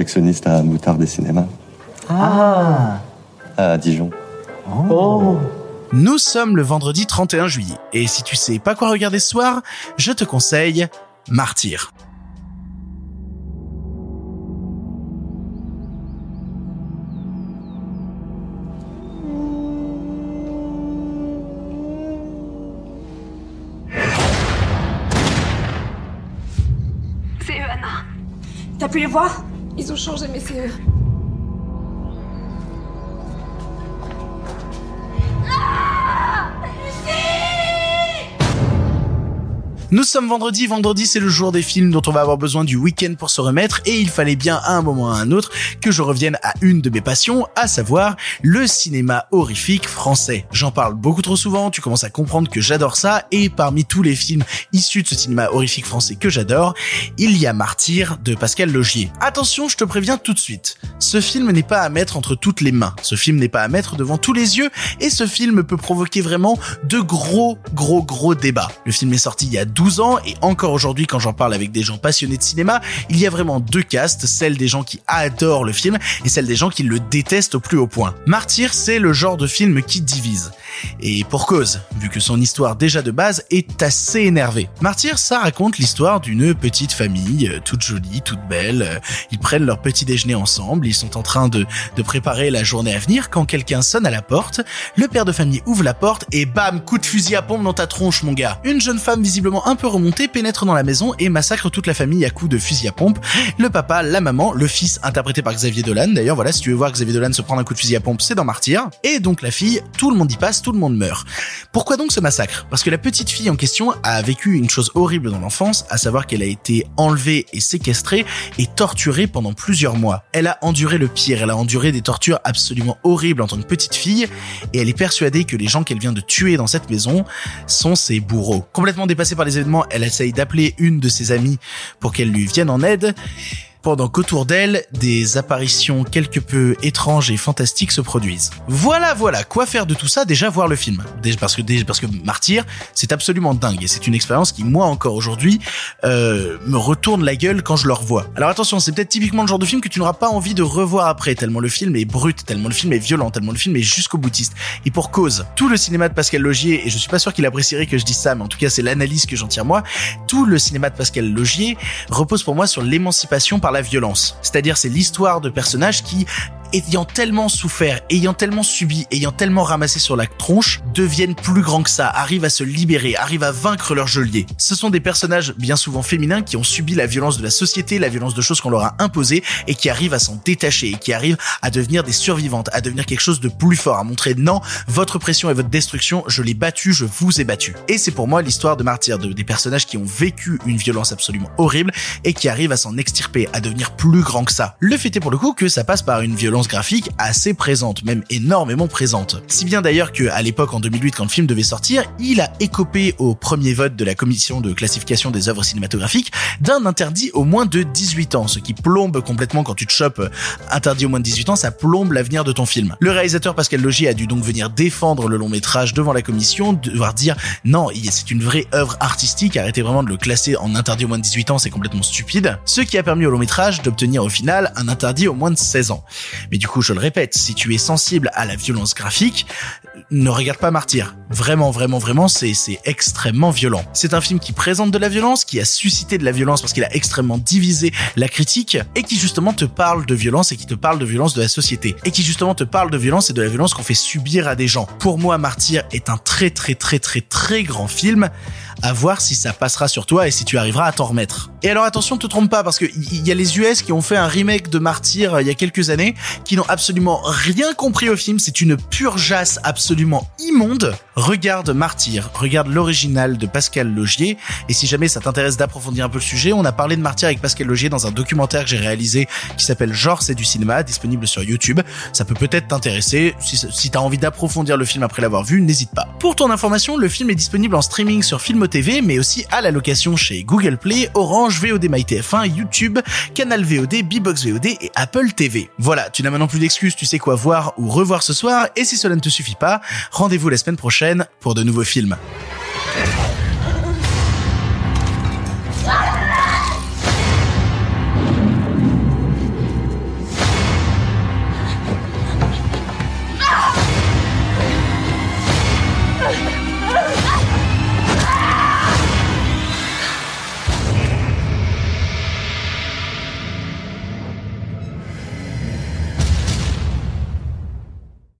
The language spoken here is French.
projectionniste à Moutarde des cinémas. Ah. À Dijon. Oh. Nous sommes le vendredi 31 juillet, et si tu sais pas quoi regarder ce soir, je te conseille Martyr. C'est eux, Anna. T'as pu les voir? Ils ont changé, mais c'est Nous sommes vendredi, vendredi c'est le jour des films dont on va avoir besoin du week-end pour se remettre et il fallait bien à un moment ou à un autre que je revienne à une de mes passions, à savoir le cinéma horrifique français. J'en parle beaucoup trop souvent, tu commences à comprendre que j'adore ça et parmi tous les films issus de ce cinéma horrifique français que j'adore, il y a Martyr de Pascal Logier. Attention, je te préviens tout de suite, ce film n'est pas à mettre entre toutes les mains, ce film n'est pas à mettre devant tous les yeux et ce film peut provoquer vraiment de gros gros gros débats. Le film est sorti il y a 12 ans et encore aujourd'hui quand j'en parle avec des gens passionnés de cinéma, il y a vraiment deux castes, celle des gens qui adorent le film et celle des gens qui le détestent au plus haut point. Martyr, c'est le genre de film qui divise. Et pour cause, vu que son histoire déjà de base est assez énervée. Martyr, ça raconte l'histoire d'une petite famille, euh, toute jolie, toute belle. Ils prennent leur petit déjeuner ensemble, ils sont en train de, de préparer la journée à venir quand quelqu'un sonne à la porte. Le père de famille ouvre la porte et bam, coup de fusil à pompe dans ta tronche, mon gars. Une jeune femme visiblement un peu remontée pénètre dans la maison et massacre toute la famille à coups de fusil à pompe. Le papa, la maman, le fils, interprété par Xavier Dolan. D'ailleurs, voilà, si tu veux voir Xavier Dolan se prendre un coup de fusil à pompe, c'est dans Martyr. Et donc la fille, tout le monde y passe, tout le monde meurt. Pourquoi donc ce massacre? Parce que la petite fille en question a vécu une chose horrible dans l'enfance, à savoir qu'elle a été enlevée et séquestrée et torturée pendant plusieurs mois. Elle a enduré le pire, elle a enduré des tortures absolument horribles en tant que petite fille, et elle est persuadée que les gens qu'elle vient de tuer dans cette maison sont ses bourreaux. Complètement dépassée par les événements, elle essaye d'appeler une de ses amies pour qu'elle lui vienne en aide, pendant qu'autour d'elle, des apparitions quelque peu étranges et fantastiques se produisent. Voilà, voilà, quoi faire de tout ça Déjà voir le film. Parce que parce que Martyr, c'est absolument dingue et c'est une expérience qui moi encore aujourd'hui euh, me retourne la gueule quand je le revois. Alors attention, c'est peut-être typiquement le genre de film que tu n'auras pas envie de revoir après tellement le film est brut, tellement le film est violent, tellement le film est jusqu'au boutiste. Et pour cause, tout le cinéma de Pascal Logier et je suis pas sûr qu'il apprécierait que je dise ça, mais en tout cas c'est l'analyse que j'en tire moi. Tout le cinéma de Pascal Logier repose pour moi sur l'émancipation par la violence. C'est-à-dire c'est l'histoire de personnages qui ayant tellement souffert, ayant tellement subi, ayant tellement ramassé sur la tronche, deviennent plus grands que ça, arrivent à se libérer, arrivent à vaincre leur geôlier. Ce sont des personnages bien souvent féminins qui ont subi la violence de la société, la violence de choses qu'on leur a imposées et qui arrivent à s'en détacher et qui arrivent à devenir des survivantes, à devenir quelque chose de plus fort, à montrer non, votre pression et votre destruction, je l'ai battu, je vous ai battu. Et c'est pour moi l'histoire de martyrs, de, des personnages qui ont vécu une violence absolument horrible et qui arrivent à s'en extirper, à devenir plus grands que ça. Le fait est pour le coup que ça passe par une violence graphique assez présente, même énormément présente. Si bien d'ailleurs que à l'époque en 2008 quand le film devait sortir, il a écopé au premier vote de la commission de classification des œuvres cinématographiques d'un interdit au moins de 18 ans, ce qui plombe complètement quand tu te chopes interdit au moins de 18 ans, ça plombe l'avenir de ton film. Le réalisateur Pascal Logier a dû donc venir défendre le long métrage devant la commission, devoir dire non, c'est une vraie œuvre artistique, arrêtez vraiment de le classer en interdit au moins de 18 ans, c'est complètement stupide. Ce qui a permis au long métrage d'obtenir au final un interdit au moins de 16 ans. Mais du coup, je le répète, si tu es sensible à la violence graphique, ne regarde pas Martyr. Vraiment, vraiment, vraiment, c'est, extrêmement violent. C'est un film qui présente de la violence, qui a suscité de la violence parce qu'il a extrêmement divisé la critique, et qui justement te parle de violence et qui te parle de violence de la société. Et qui justement te parle de violence et de la violence qu'on fait subir à des gens. Pour moi, Martyr est un très, très, très, très, très grand film à voir si ça passera sur toi et si tu arriveras à t'en remettre. Et alors attention, te trompe pas parce que il y a les US qui ont fait un remake de Martyr euh, il y a quelques années qui n'ont absolument rien compris au film, c'est une pure jasse absolument immonde. Regarde Martyr, regarde l'original de Pascal Logier et si jamais ça t'intéresse d'approfondir un peu le sujet, on a parlé de Martyr avec Pascal Logier dans un documentaire que j'ai réalisé qui s'appelle Genre c'est du cinéma, disponible sur YouTube. Ça peut peut-être t'intéresser. Si, t'as envie d'approfondir le film après l'avoir vu, n'hésite pas. Pour ton information, le film est disponible en streaming sur Film TV, mais aussi à la location chez Google Play, Orange, VOD MyTF1, YouTube, Canal VOD, Bbox VOD et Apple TV. Voilà, tu n'as maintenant plus d'excuses, tu sais quoi voir ou revoir ce soir, et si cela ne te suffit pas, rendez-vous la semaine pour de nouveaux films.